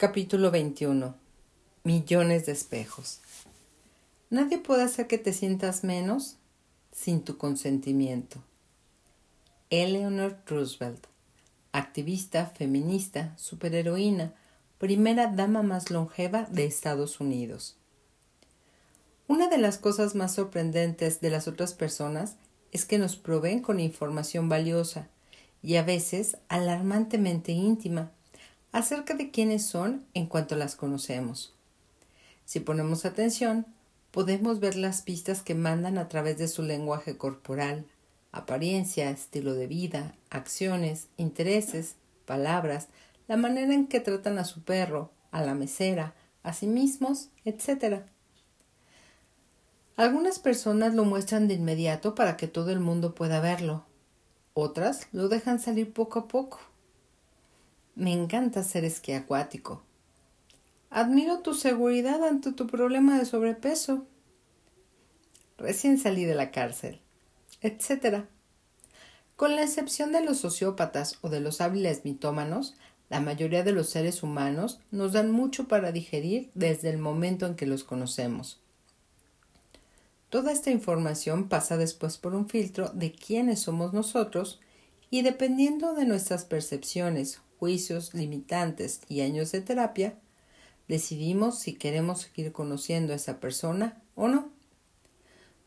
Capítulo 21. Millones de espejos. Nadie puede hacer que te sientas menos sin tu consentimiento. Eleanor Roosevelt, activista, feminista, superheroína, primera dama más longeva de Estados Unidos. Una de las cosas más sorprendentes de las otras personas es que nos proveen con información valiosa y a veces alarmantemente íntima acerca de quiénes son en cuanto las conocemos. Si ponemos atención, podemos ver las pistas que mandan a través de su lenguaje corporal, apariencia, estilo de vida, acciones, intereses, palabras, la manera en que tratan a su perro, a la mesera, a sí mismos, etc. Algunas personas lo muestran de inmediato para que todo el mundo pueda verlo. Otras lo dejan salir poco a poco. Me encanta ser esquí acuático. Admiro tu seguridad ante tu problema de sobrepeso. Recién salí de la cárcel, etc. Con la excepción de los sociópatas o de los hábiles mitómanos, la mayoría de los seres humanos nos dan mucho para digerir desde el momento en que los conocemos. Toda esta información pasa después por un filtro de quiénes somos nosotros y dependiendo de nuestras percepciones, juicios limitantes y años de terapia, decidimos si queremos seguir conociendo a esa persona o no.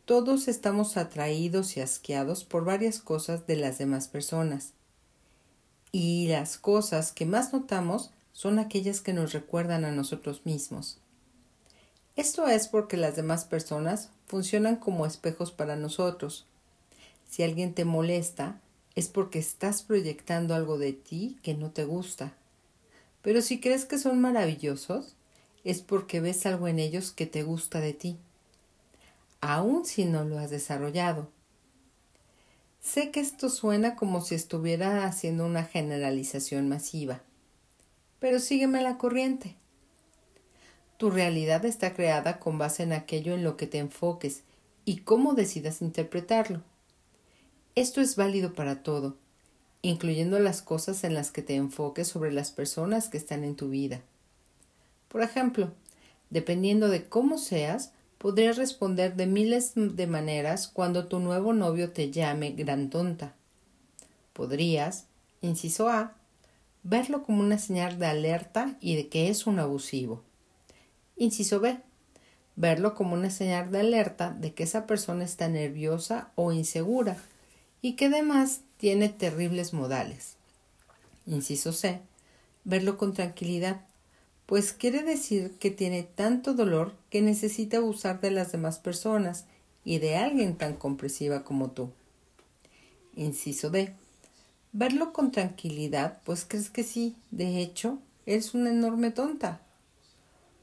Todos estamos atraídos y asqueados por varias cosas de las demás personas. Y las cosas que más notamos son aquellas que nos recuerdan a nosotros mismos. Esto es porque las demás personas funcionan como espejos para nosotros. Si alguien te molesta, es porque estás proyectando algo de ti que no te gusta. Pero si crees que son maravillosos, es porque ves algo en ellos que te gusta de ti, aun si no lo has desarrollado. Sé que esto suena como si estuviera haciendo una generalización masiva, pero sígueme la corriente. Tu realidad está creada con base en aquello en lo que te enfoques y cómo decidas interpretarlo. Esto es válido para todo, incluyendo las cosas en las que te enfoques sobre las personas que están en tu vida. Por ejemplo, dependiendo de cómo seas, podrías responder de miles de maneras cuando tu nuevo novio te llame gran tonta. Podrías, inciso A, verlo como una señal de alerta y de que es un abusivo. Inciso B, verlo como una señal de alerta de que esa persona está nerviosa o insegura y que además tiene terribles modales. Inciso C. Verlo con tranquilidad, pues quiere decir que tiene tanto dolor que necesita abusar de las demás personas y de alguien tan comprensiva como tú. Inciso D. Verlo con tranquilidad, pues crees que sí, de hecho, eres una enorme tonta.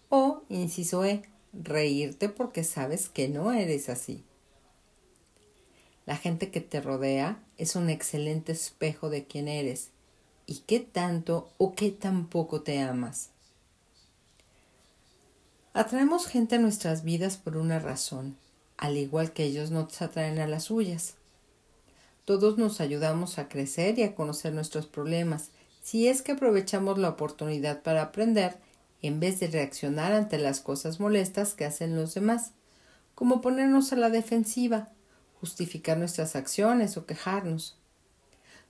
O, inciso E, reírte porque sabes que no eres así. La gente que te rodea es un excelente espejo de quién eres y qué tanto o qué tan poco te amas. Atraemos gente a nuestras vidas por una razón, al igual que ellos nos atraen a las suyas. Todos nos ayudamos a crecer y a conocer nuestros problemas, si es que aprovechamos la oportunidad para aprender en vez de reaccionar ante las cosas molestas que hacen los demás, como ponernos a la defensiva justificar nuestras acciones o quejarnos.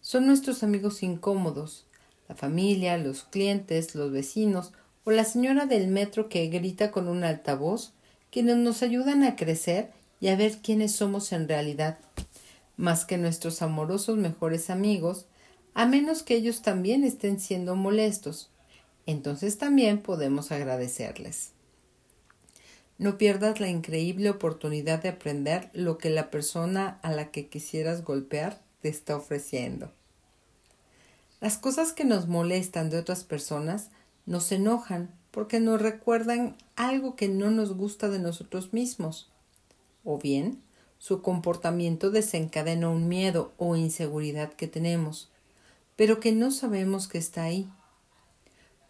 Son nuestros amigos incómodos, la familia, los clientes, los vecinos o la señora del metro que grita con un altavoz, quienes nos ayudan a crecer y a ver quiénes somos en realidad, más que nuestros amorosos mejores amigos, a menos que ellos también estén siendo molestos. Entonces también podemos agradecerles. No pierdas la increíble oportunidad de aprender lo que la persona a la que quisieras golpear te está ofreciendo. Las cosas que nos molestan de otras personas nos enojan porque nos recuerdan algo que no nos gusta de nosotros mismos. O bien, su comportamiento desencadena un miedo o inseguridad que tenemos, pero que no sabemos que está ahí.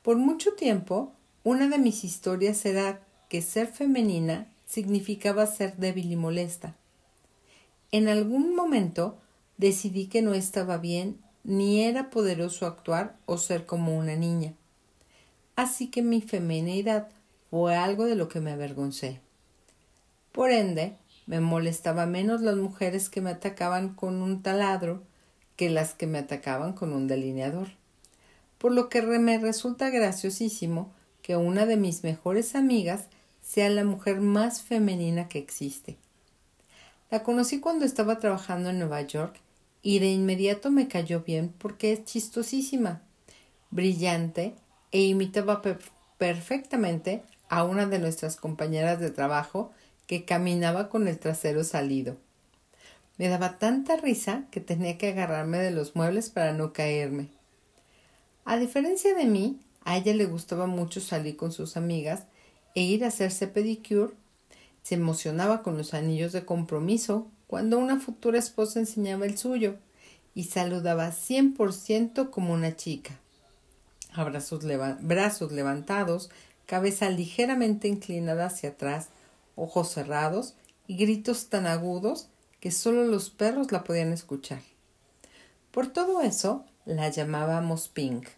Por mucho tiempo, una de mis historias era que ser femenina significaba ser débil y molesta. En algún momento decidí que no estaba bien ni era poderoso actuar o ser como una niña. así que mi feminidad fue algo de lo que me avergoncé. Por ende, me molestaba menos las mujeres que me atacaban con un taladro que las que me atacaban con un delineador. Por lo que me resulta graciosísimo que una de mis mejores amigas sea la mujer más femenina que existe. La conocí cuando estaba trabajando en Nueva York y de inmediato me cayó bien porque es chistosísima, brillante e imitaba perfectamente a una de nuestras compañeras de trabajo que caminaba con el trasero salido. Me daba tanta risa que tenía que agarrarme de los muebles para no caerme. A diferencia de mí, a ella le gustaba mucho salir con sus amigas e ir a hacerse pedicure. Se emocionaba con los anillos de compromiso cuando una futura esposa enseñaba el suyo y saludaba cien por ciento como una chica. Abrazos brazos levantados, cabeza ligeramente inclinada hacia atrás, ojos cerrados y gritos tan agudos que solo los perros la podían escuchar. Por todo eso la llamábamos Pink.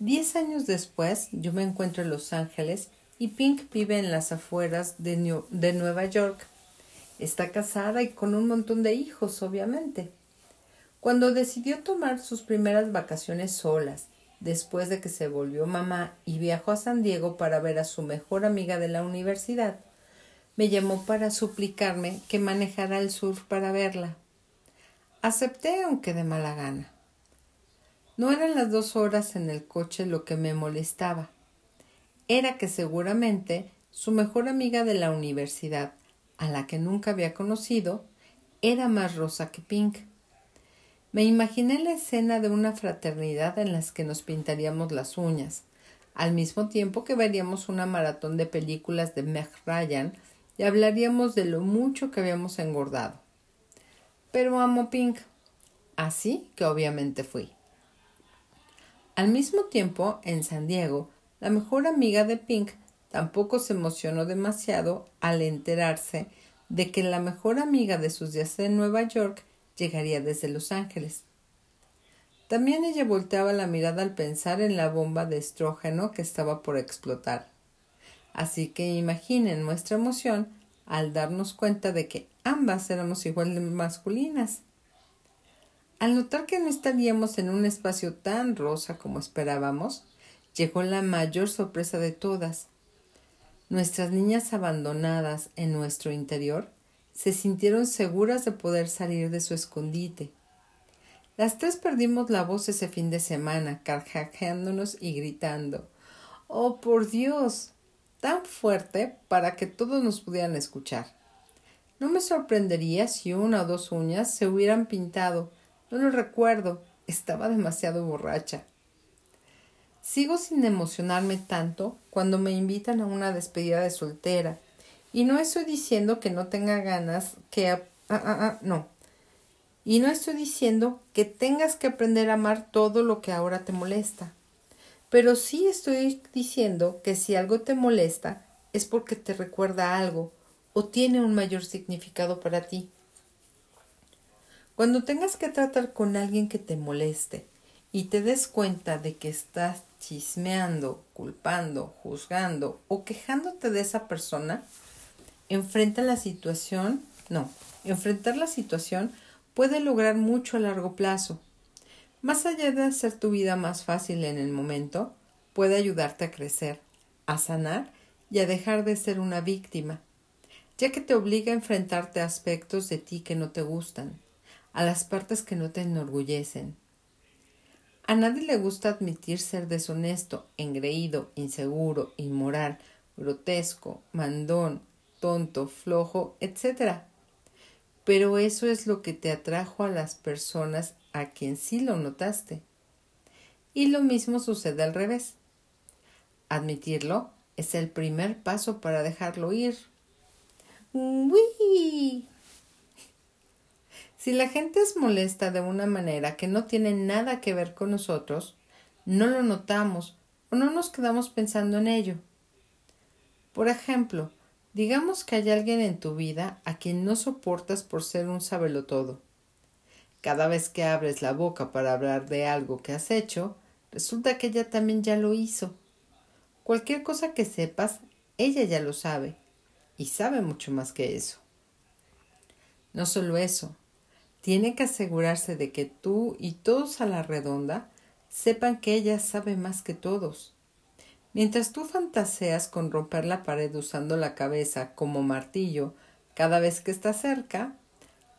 Diez años después yo me encuentro en Los Ángeles y Pink vive en las afueras de, Nueva York. Está casada y con un montón de hijos, obviamente. Cuando decidió tomar sus primeras vacaciones solas, después de que se volvió mamá y viajó a San Diego para ver a su mejor amiga de la universidad, me llamó para suplicarme que manejara el sur para verla. Acepté aunque de mala gana. No eran las dos horas en el coche lo que me molestaba. Era que seguramente su mejor amiga de la universidad, a la que nunca había conocido, era más rosa que Pink. Me imaginé la escena de una fraternidad en las que nos pintaríamos las uñas, al mismo tiempo que veríamos una maratón de películas de Meg Ryan y hablaríamos de lo mucho que habíamos engordado. Pero amo Pink, así que obviamente fui. Al mismo tiempo, en San Diego, la mejor amiga de Pink Tampoco se emocionó demasiado al enterarse de que la mejor amiga de sus días en Nueva York llegaría desde Los Ángeles. También ella volteaba la mirada al pensar en la bomba de estrógeno que estaba por explotar. Así que imaginen nuestra emoción al darnos cuenta de que ambas éramos igual de masculinas. Al notar que no estaríamos en un espacio tan rosa como esperábamos, llegó la mayor sorpresa de todas. Nuestras niñas abandonadas en nuestro interior se sintieron seguras de poder salir de su escondite. Las tres perdimos la voz ese fin de semana, carcajeándonos y gritando. ¡Oh, por Dios! tan fuerte para que todos nos pudieran escuchar. No me sorprendería si una o dos uñas se hubieran pintado. No lo recuerdo. Estaba demasiado borracha. Sigo sin emocionarme tanto cuando me invitan a una despedida de soltera. Y no estoy diciendo que no tenga ganas, que... Ah, ah, ah, no. Y no estoy diciendo que tengas que aprender a amar todo lo que ahora te molesta. Pero sí estoy diciendo que si algo te molesta es porque te recuerda algo o tiene un mayor significado para ti. Cuando tengas que tratar con alguien que te moleste y te des cuenta de que estás chismeando, culpando, juzgando o quejándote de esa persona, enfrenta la situación, no, enfrentar la situación puede lograr mucho a largo plazo. Más allá de hacer tu vida más fácil en el momento, puede ayudarte a crecer, a sanar y a dejar de ser una víctima, ya que te obliga a enfrentarte a aspectos de ti que no te gustan, a las partes que no te enorgullecen. A nadie le gusta admitir ser deshonesto, engreído, inseguro, inmoral, grotesco, mandón, tonto, flojo, etc. Pero eso es lo que te atrajo a las personas a quien sí lo notaste. Y lo mismo sucede al revés. Admitirlo es el primer paso para dejarlo ir. ¡Uy! Si la gente es molesta de una manera que no tiene nada que ver con nosotros, no lo notamos o no nos quedamos pensando en ello. Por ejemplo, digamos que hay alguien en tu vida a quien no soportas por ser un sabelotodo. Cada vez que abres la boca para hablar de algo que has hecho, resulta que ella también ya lo hizo Cualquier cosa que sepas, ella ya lo sabe, y sabe mucho más que eso. No solo eso, tiene que asegurarse de que tú y todos a la redonda sepan que ella sabe más que todos. Mientras tú fantaseas con romper la pared usando la cabeza como martillo cada vez que está cerca,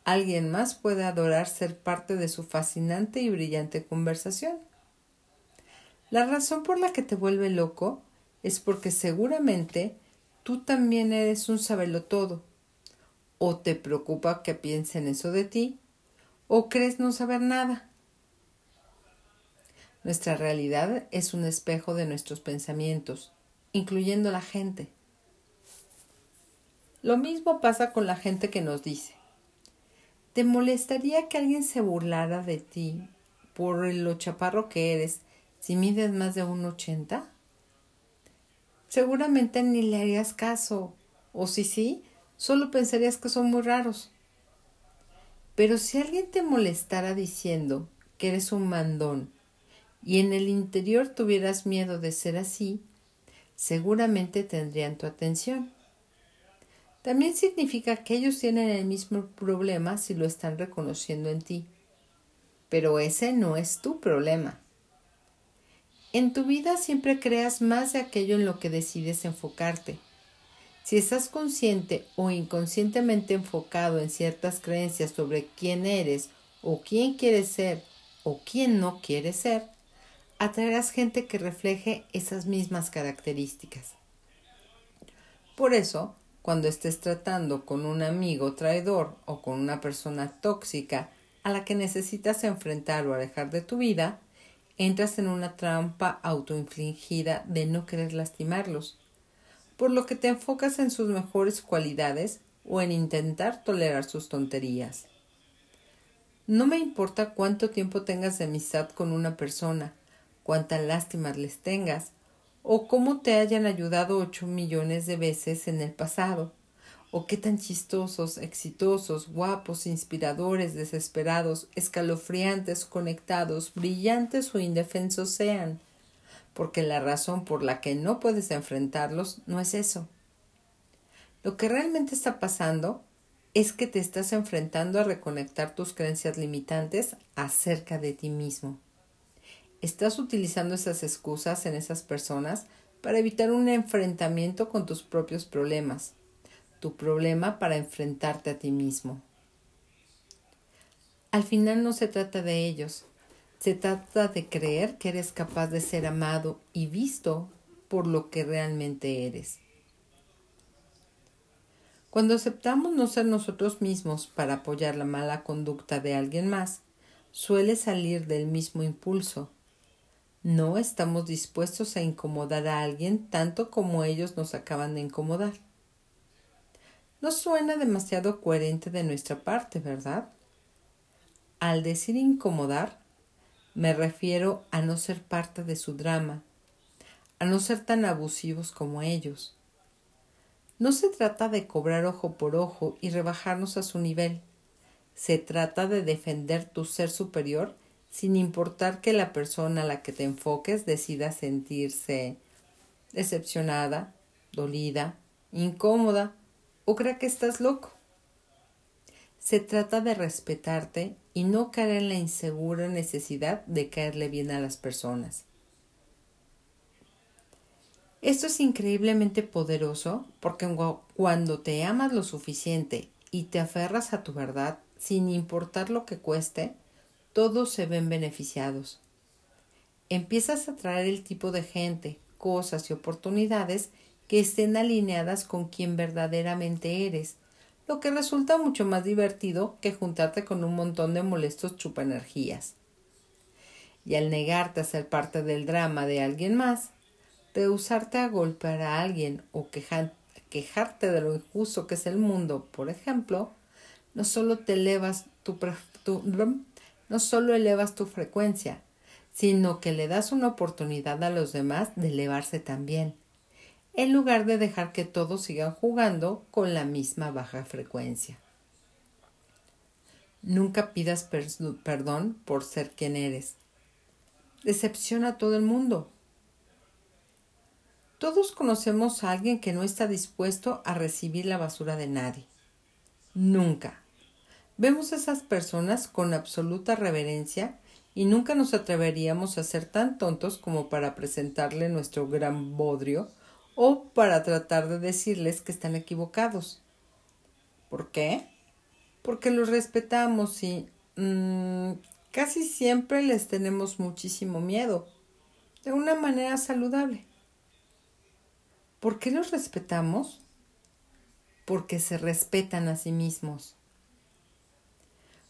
alguien más puede adorar ser parte de su fascinante y brillante conversación. La razón por la que te vuelve loco es porque seguramente tú también eres un todo. o te preocupa que piensen eso de ti, o crees no saber nada. Nuestra realidad es un espejo de nuestros pensamientos, incluyendo la gente. Lo mismo pasa con la gente que nos dice, ¿te molestaría que alguien se burlara de ti por lo chaparro que eres si mides más de un ochenta? Seguramente ni le harías caso, o si sí, solo pensarías que son muy raros. Pero si alguien te molestara diciendo que eres un mandón y en el interior tuvieras miedo de ser así, seguramente tendrían tu atención. También significa que ellos tienen el mismo problema si lo están reconociendo en ti. Pero ese no es tu problema. En tu vida siempre creas más de aquello en lo que decides enfocarte. Si estás consciente o inconscientemente enfocado en ciertas creencias sobre quién eres o quién quieres ser o quién no quieres ser, atraerás gente que refleje esas mismas características. Por eso, cuando estés tratando con un amigo traidor o con una persona tóxica a la que necesitas enfrentar o alejar de tu vida, entras en una trampa autoinfligida de no querer lastimarlos, por lo que te enfocas en sus mejores cualidades o en intentar tolerar sus tonterías. No me importa cuánto tiempo tengas de amistad con una persona, cuánta lástima les tengas, o cómo te hayan ayudado ocho millones de veces en el pasado, o qué tan chistosos, exitosos, guapos, inspiradores, desesperados, escalofriantes, conectados, brillantes o indefensos sean, porque la razón por la que no puedes enfrentarlos no es eso. Lo que realmente está pasando es que te estás enfrentando a reconectar tus creencias limitantes acerca de ti mismo. Estás utilizando esas excusas en esas personas para evitar un enfrentamiento con tus propios problemas, tu problema para enfrentarte a ti mismo. Al final no se trata de ellos, se trata de creer que eres capaz de ser amado y visto por lo que realmente eres. Cuando aceptamos no ser nosotros mismos para apoyar la mala conducta de alguien más, suele salir del mismo impulso, no estamos dispuestos a incomodar a alguien tanto como ellos nos acaban de incomodar. No suena demasiado coherente de nuestra parte, ¿verdad? Al decir incomodar, me refiero a no ser parte de su drama, a no ser tan abusivos como ellos. No se trata de cobrar ojo por ojo y rebajarnos a su nivel. Se trata de defender tu ser superior sin importar que la persona a la que te enfoques decida sentirse decepcionada, dolida, incómoda o crea que estás loco. Se trata de respetarte y no caer en la insegura necesidad de caerle bien a las personas. Esto es increíblemente poderoso porque cuando te amas lo suficiente y te aferras a tu verdad sin importar lo que cueste, todos se ven beneficiados. Empiezas a traer el tipo de gente, cosas y oportunidades que estén alineadas con quien verdaderamente eres, lo que resulta mucho más divertido que juntarte con un montón de molestos chupaenergías. Y al negarte a ser parte del drama de alguien más, rehusarte a golpear a alguien o quejarte de lo injusto que es el mundo, por ejemplo, no solo te elevas tu, tu no solo elevas tu frecuencia, sino que le das una oportunidad a los demás de elevarse también, en lugar de dejar que todos sigan jugando con la misma baja frecuencia. Nunca pidas perdón por ser quien eres. Decepciona a todo el mundo. Todos conocemos a alguien que no está dispuesto a recibir la basura de nadie. Nunca. Vemos a esas personas con absoluta reverencia y nunca nos atreveríamos a ser tan tontos como para presentarle nuestro gran bodrio o para tratar de decirles que están equivocados. ¿Por qué? Porque los respetamos y mmm, casi siempre les tenemos muchísimo miedo, de una manera saludable. ¿Por qué los respetamos? Porque se respetan a sí mismos.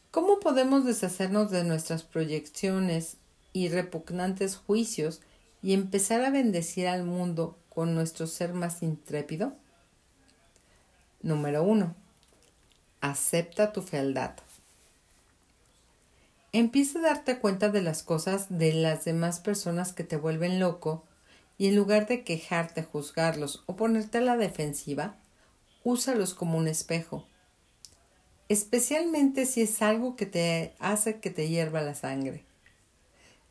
¿Cómo podemos deshacernos de nuestras proyecciones y repugnantes juicios y empezar a bendecir al mundo con nuestro ser más intrépido? Número 1. Acepta tu fealdad. Empieza a darte cuenta de las cosas de las demás personas que te vuelven loco y en lugar de quejarte, juzgarlos o ponerte a la defensiva, úsalos como un espejo especialmente si es algo que te hace que te hierva la sangre.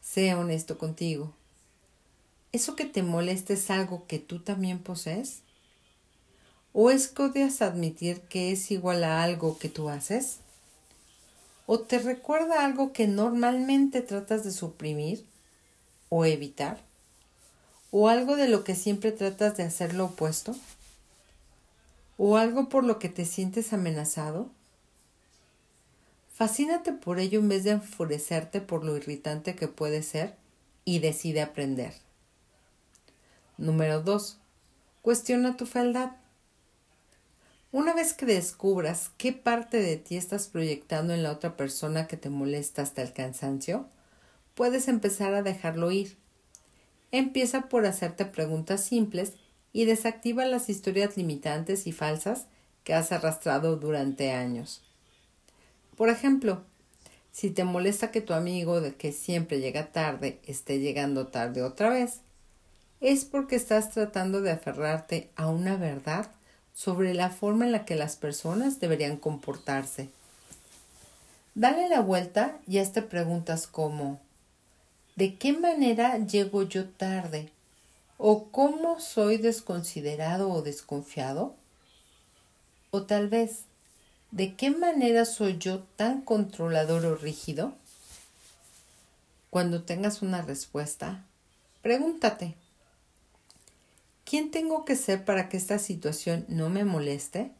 Sea honesto contigo. ¿Eso que te molesta es algo que tú también posees? ¿O es que odias admitir que es igual a algo que tú haces? ¿O te recuerda algo que normalmente tratas de suprimir o evitar? ¿O algo de lo que siempre tratas de hacer lo opuesto? ¿O algo por lo que te sientes amenazado? Fascínate por ello en vez de enfurecerte por lo irritante que puede ser y decide aprender. Número 2. Cuestiona tu fealdad. Una vez que descubras qué parte de ti estás proyectando en la otra persona que te molesta hasta el cansancio, puedes empezar a dejarlo ir. Empieza por hacerte preguntas simples y desactiva las historias limitantes y falsas que has arrastrado durante años. Por ejemplo, si te molesta que tu amigo de que siempre llega tarde esté llegando tarde otra vez, es porque estás tratando de aferrarte a una verdad sobre la forma en la que las personas deberían comportarse. Dale la vuelta y hazte preguntas como ¿De qué manera llego yo tarde? ¿O cómo soy desconsiderado o desconfiado? O tal vez ¿De qué manera soy yo tan controlador o rígido? Cuando tengas una respuesta, pregúntate, ¿quién tengo que ser para que esta situación no me moleste?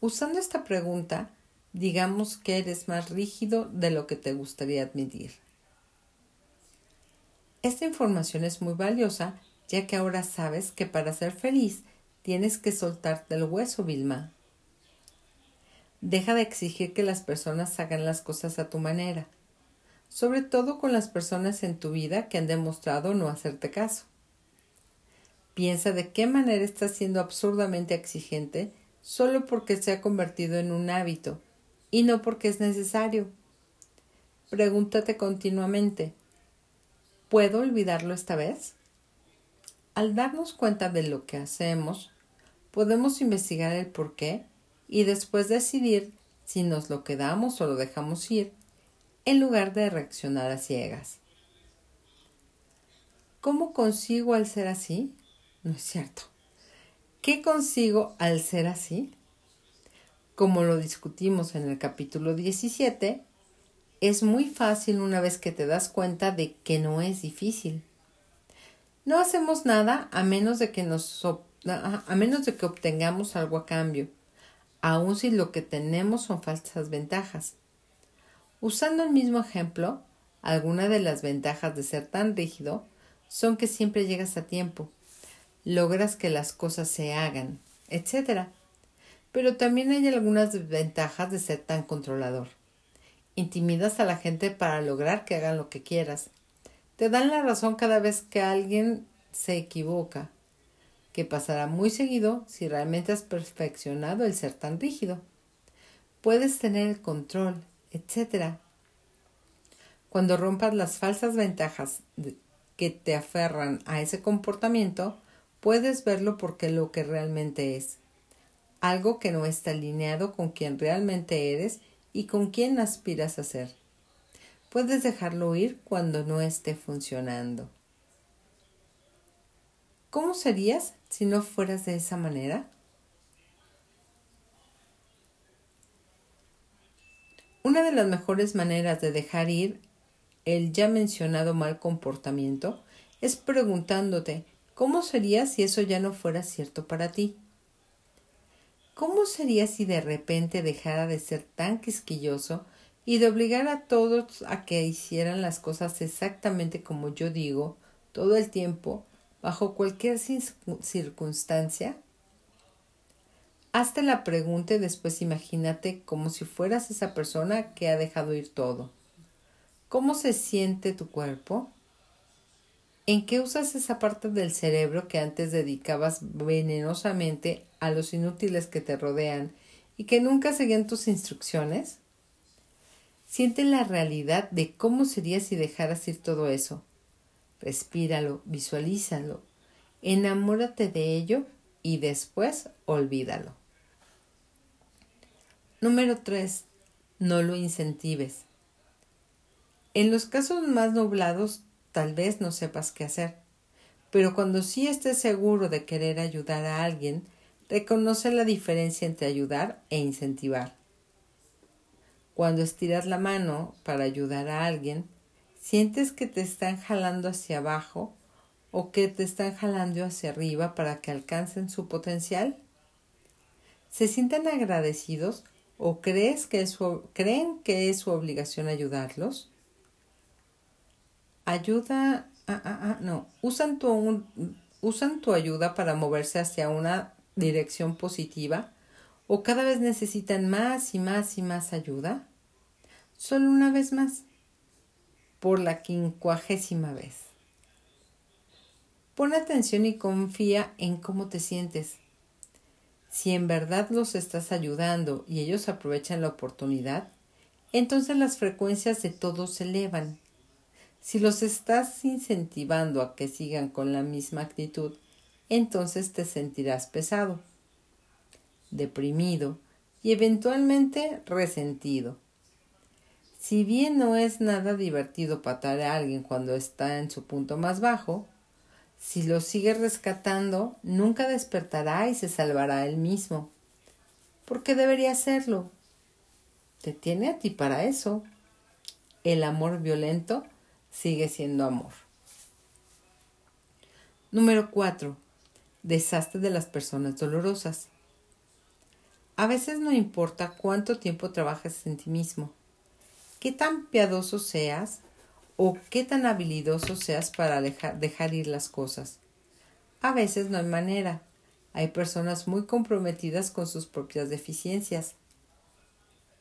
Usando esta pregunta, digamos que eres más rígido de lo que te gustaría admitir. Esta información es muy valiosa, ya que ahora sabes que para ser feliz tienes que soltarte el hueso, Vilma. Deja de exigir que las personas hagan las cosas a tu manera, sobre todo con las personas en tu vida que han demostrado no hacerte caso. Piensa de qué manera estás siendo absurdamente exigente solo porque se ha convertido en un hábito y no porque es necesario. Pregúntate continuamente, ¿puedo olvidarlo esta vez? Al darnos cuenta de lo que hacemos, podemos investigar el por qué y después decidir si nos lo quedamos o lo dejamos ir, en lugar de reaccionar a ciegas. ¿Cómo consigo al ser así? No es cierto. ¿Qué consigo al ser así? Como lo discutimos en el capítulo 17, es muy fácil una vez que te das cuenta de que no es difícil. No hacemos nada a menos de que nos a menos de que obtengamos algo a cambio aun si lo que tenemos son falsas ventajas. Usando el mismo ejemplo, algunas de las ventajas de ser tan rígido son que siempre llegas a tiempo, logras que las cosas se hagan, etc. Pero también hay algunas ventajas de ser tan controlador. Intimidas a la gente para lograr que hagan lo que quieras. Te dan la razón cada vez que alguien se equivoca que pasará muy seguido si realmente has perfeccionado el ser tan rígido. Puedes tener el control, etc. Cuando rompas las falsas ventajas que te aferran a ese comportamiento, puedes verlo porque lo que realmente es. Algo que no está alineado con quien realmente eres y con quien aspiras a ser. Puedes dejarlo ir cuando no esté funcionando. ¿Cómo serías si no fueras de esa manera? Una de las mejores maneras de dejar ir el ya mencionado mal comportamiento es preguntándote ¿cómo sería si eso ya no fuera cierto para ti? ¿Cómo sería si de repente dejara de ser tan quisquilloso y de obligar a todos a que hicieran las cosas exactamente como yo digo todo el tiempo, bajo cualquier circunstancia? Hazte la pregunta y después imagínate como si fueras esa persona que ha dejado ir todo. ¿Cómo se siente tu cuerpo? ¿En qué usas esa parte del cerebro que antes dedicabas venenosamente a los inútiles que te rodean y que nunca seguían tus instrucciones? Siente la realidad de cómo sería si dejaras ir todo eso. Respíralo, visualízalo, enamórate de ello y después olvídalo. Número 3. No lo incentives. En los casos más nublados tal vez no sepas qué hacer, pero cuando sí estés seguro de querer ayudar a alguien, reconoce la diferencia entre ayudar e incentivar. Cuando estiras la mano para ayudar a alguien, sientes que te están jalando hacia abajo o que te están jalando hacia arriba para que alcancen su potencial. ¿Se sienten agradecidos o crees que creen que es su obligación ayudarlos? Ayuda, ah, ah, ah, no, usan tu, usan tu ayuda para moverse hacia una dirección positiva o cada vez necesitan más y más y más ayuda? Solo una vez más, por la quincuagésima vez. Pon atención y confía en cómo te sientes. Si en verdad los estás ayudando y ellos aprovechan la oportunidad, entonces las frecuencias de todos se elevan si los estás incentivando a que sigan con la misma actitud, entonces te sentirás pesado, deprimido y eventualmente resentido. Si bien no es nada divertido patar a alguien cuando está en su punto más bajo, si lo sigues rescatando, nunca despertará y se salvará él mismo. ¿Por qué debería hacerlo? Te tiene a ti para eso. El amor violento sigue siendo amor. Número 4. Desastre de las personas dolorosas. A veces no importa cuánto tiempo trabajes en ti mismo, qué tan piadoso seas o qué tan habilidoso seas para dejar ir las cosas. A veces no hay manera. Hay personas muy comprometidas con sus propias deficiencias.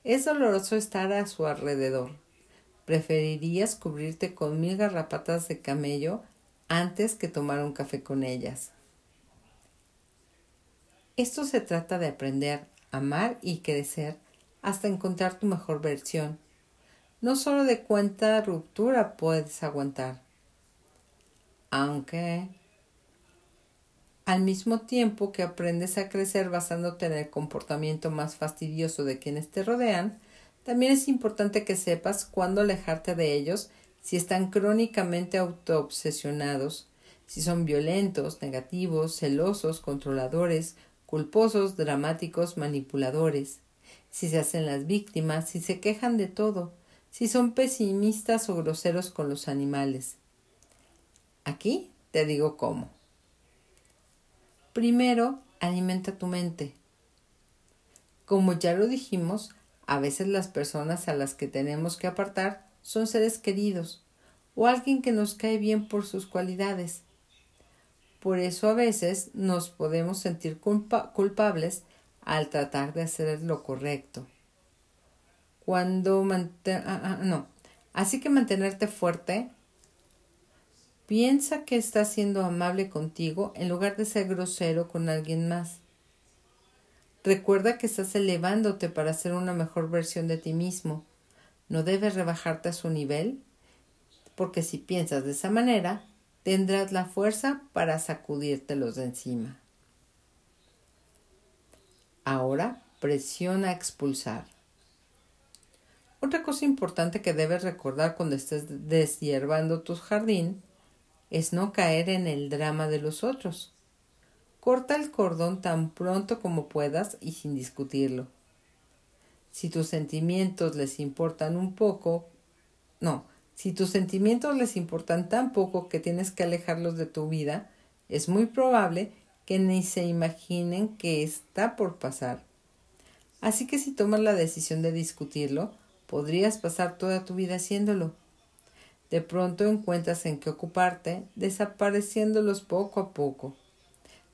Es doloroso estar a su alrededor preferirías cubrirte con mil garrapatas de camello antes que tomar un café con ellas. Esto se trata de aprender, amar y crecer hasta encontrar tu mejor versión. No solo de cuánta ruptura puedes aguantar. Aunque al mismo tiempo que aprendes a crecer basándote en el comportamiento más fastidioso de quienes te rodean, también es importante que sepas cuándo alejarte de ellos si están crónicamente autoobsesionados, si son violentos, negativos, celosos, controladores, culposos, dramáticos, manipuladores, si se hacen las víctimas, si se quejan de todo, si son pesimistas o groseros con los animales. Aquí te digo cómo. Primero, alimenta tu mente. Como ya lo dijimos, a veces las personas a las que tenemos que apartar son seres queridos o alguien que nos cae bien por sus cualidades. Por eso a veces nos podemos sentir culpables al tratar de hacer lo correcto. Cuando ah, ah, no, así que mantenerte fuerte. Piensa que estás siendo amable contigo en lugar de ser grosero con alguien más. Recuerda que estás elevándote para ser una mejor versión de ti mismo. No debes rebajarte a su nivel, porque si piensas de esa manera, tendrás la fuerza para sacudírtelos de encima. Ahora presiona a expulsar. Otra cosa importante que debes recordar cuando estés deshiervando tu jardín es no caer en el drama de los otros. Corta el cordón tan pronto como puedas y sin discutirlo. Si tus sentimientos les importan un poco, no, si tus sentimientos les importan tan poco que tienes que alejarlos de tu vida, es muy probable que ni se imaginen que está por pasar. Así que si tomas la decisión de discutirlo, podrías pasar toda tu vida haciéndolo. De pronto encuentras en qué ocuparte, desapareciéndolos poco a poco.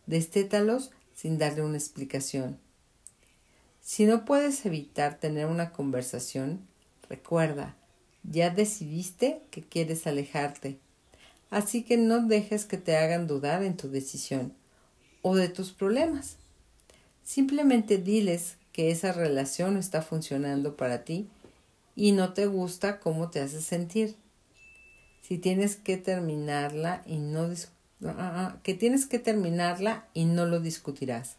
Destétalos sin darle una explicación. Si no puedes evitar tener una conversación, recuerda, ya decidiste que quieres alejarte, así que no dejes que te hagan dudar en tu decisión o de tus problemas. Simplemente diles que esa relación no está funcionando para ti y no te gusta cómo te hace sentir. Si tienes que terminarla y no ah, que tienes que terminarla y no lo discutirás.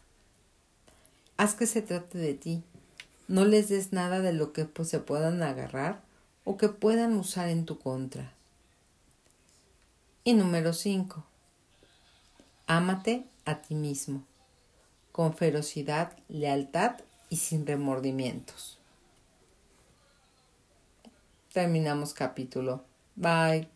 Haz que se trate de ti. No les des nada de lo que pues, se puedan agarrar o que puedan usar en tu contra. Y número 5. Ámate a ti mismo, con ferocidad, lealtad y sin remordimientos. Terminamos capítulo. Bye.